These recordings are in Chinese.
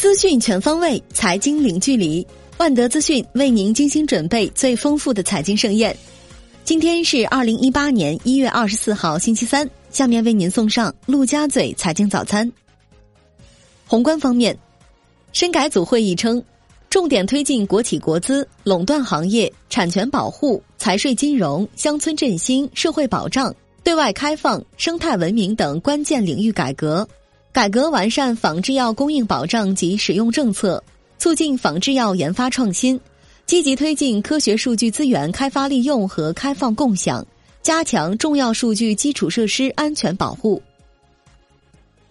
资讯全方位，财经零距离。万德资讯为您精心准备最丰富的财经盛宴。今天是二零一八年一月二十四号，星期三。下面为您送上陆家嘴财经早餐。宏观方面，深改组会议称，重点推进国企国资、垄断行业、产权保护、财税金融、乡村振兴、社会保障、对外开放、生态文明等关键领域改革。改革完善仿制药供应保障及使用政策，促进仿制药研发创新，积极推进科学数据资源开发利用和开放共享，加强重要数据基础设施安全保护。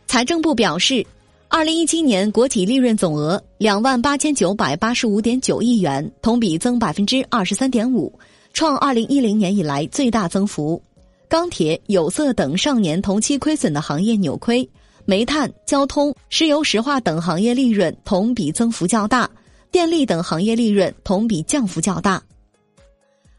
财政部表示，二零一七年国企利润总额两万八千九百八十五点九亿元，同比增百分之二十三点五，创二零一零年以来最大增幅。钢铁、有色等上年同期亏损的行业扭亏。煤炭、交通、石油石化等行业利润同比增幅较大，电力等行业利润同比降幅较大。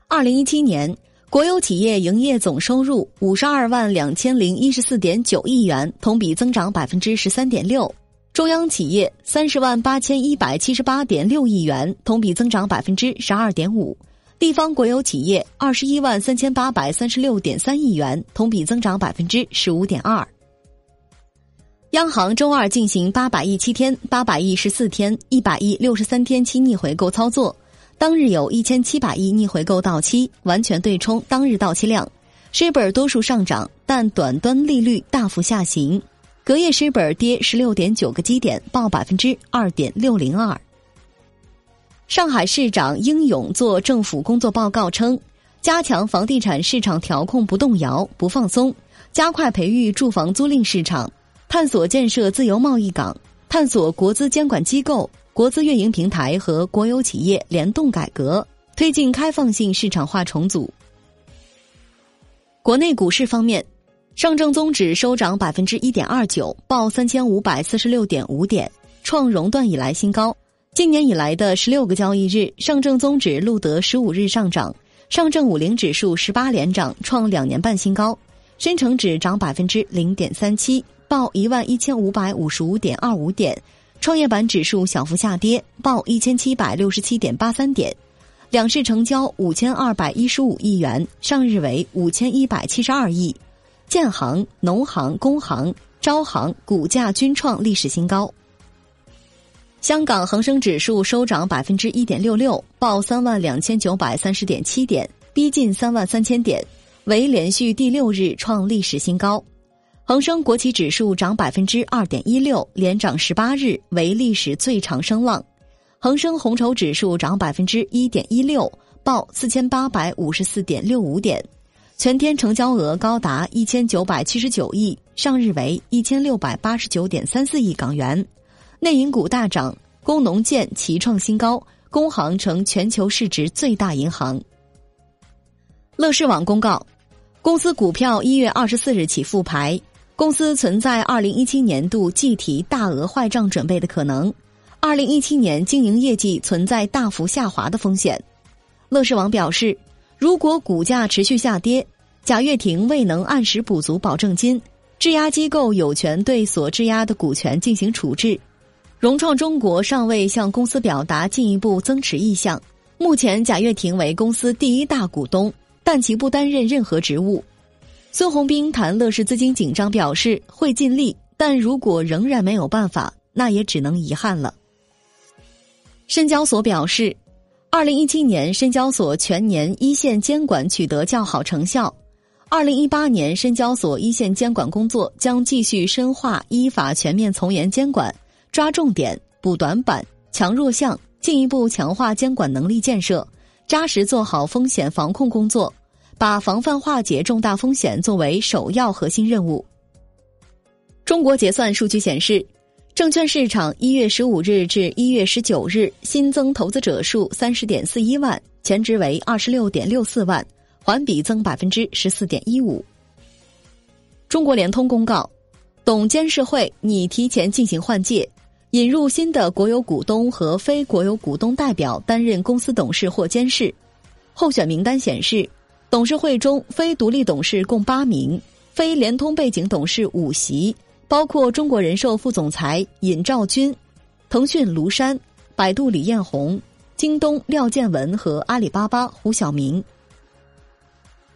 二零一七年，国有企业营业总收入五十二万两千零一十四点九亿元，同比增长百分之十三点六；中央企业三十万八千一百七十八点六亿元，同比增长百分之十二点五；地方国有企业二十一万三千八百三十六点三亿元，同比增长百分之十五点二。央行周二进行八百亿七天、八百亿十四天、一百亿六十三天期逆回购操作，当日有一千七百亿逆回购到期，完全对冲当日到期量。失本多数上涨，但短端利率大幅下行，隔夜失本跌十六点九个基点，报百分之二点六零二。上海市长英勇作政府工作报告称，加强房地产市场调控，不动摇、不放松，加快培育住房租赁市场。探索建设自由贸易港，探索国资监管机构、国资运营平台和国有企业联动改革，推进开放性市场化重组。国内股市方面，上证综指收涨百分之一点二九，报三千五百四十六点五点，创熔断以来新高。今年以来的十六个交易日，上证综指录得十五日上涨，上证五零指数十八连涨，创两年半新高。深成指涨百分之零点三七。报一万一千五百五十五点二五点，创业板指数小幅下跌，报一千七百六十七点八三点，两市成交五千二百一十五亿元，上日为五千一百七十二亿。建行、农行、工行、招行股价均创历史新高。香港恒生指数收涨百分之一点六六，报三万两千九百三十点七点，逼近三万三千点，为连续第六日创历史新高。恒生国企指数涨百分之二点一六，连涨十八日，为历史最长升浪。恒生红筹指数涨百分之一点一六，报四千八百五十四点六五点，全天成交额高达一千九百七十九亿，上日为一千六百八十九点三四亿港元。内银股大涨，工农建齐创新高，工行成全球市值最大银行。乐视网公告，公司股票一月二十四日起复牌。公司存在二零一七年度计提大额坏账准备的可能，二零一七年经营业绩存在大幅下滑的风险。乐视网表示，如果股价持续下跌，贾跃亭未能按时补足保证金，质押机构有权对所质押的股权进行处置。融创中国尚未向公司表达进一步增持意向。目前，贾跃亭为公司第一大股东，但其不担任任何职务。孙宏斌谈乐视资金紧张，表示会尽力，但如果仍然没有办法，那也只能遗憾了。深交所表示，二零一七年深交所全年一线监管取得较好成效，二零一八年深交所一线监管工作将继续深化依法全面从严监管，抓重点、补短板、强弱项，进一步强化监管能力建设，扎实做好风险防控工作。把防范化解重大风险作为首要核心任务。中国结算数据显示，证券市场一月十五日至一月十九日新增投资者数三十点四一万，前值为二十六点六四万，环比增百分之十四点一五。中国联通公告，董监事会拟提前进行换届，引入新的国有股东和非国有股东代表担任公司董事或监事。候选名单显示。董事会中，非独立董事共八名，非联通背景董事五席，包括中国人寿副总裁尹兆军。腾讯卢山、百度李彦宏、京东廖建文和阿里巴巴胡晓明。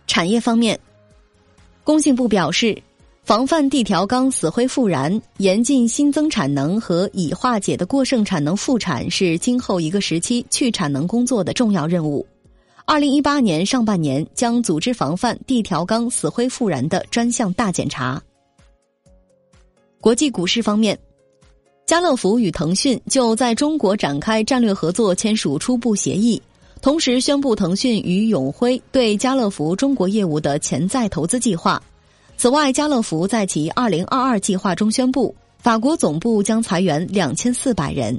产业方面，工信部表示，防范地条钢死灰复燃、严禁新增产能和已化解的过剩产能复产是今后一个时期去产能工作的重要任务。二零一八年上半年将组织防范地条钢死灰复燃的专项大检查。国际股市方面。家乐福与腾讯就在中国展开战略合作签署初步协议，同时宣布腾讯与永辉对家乐福中国业务的潜在投资计划。此外，家乐福在其二零二二计划中宣布，法国总部将裁员两千四百人。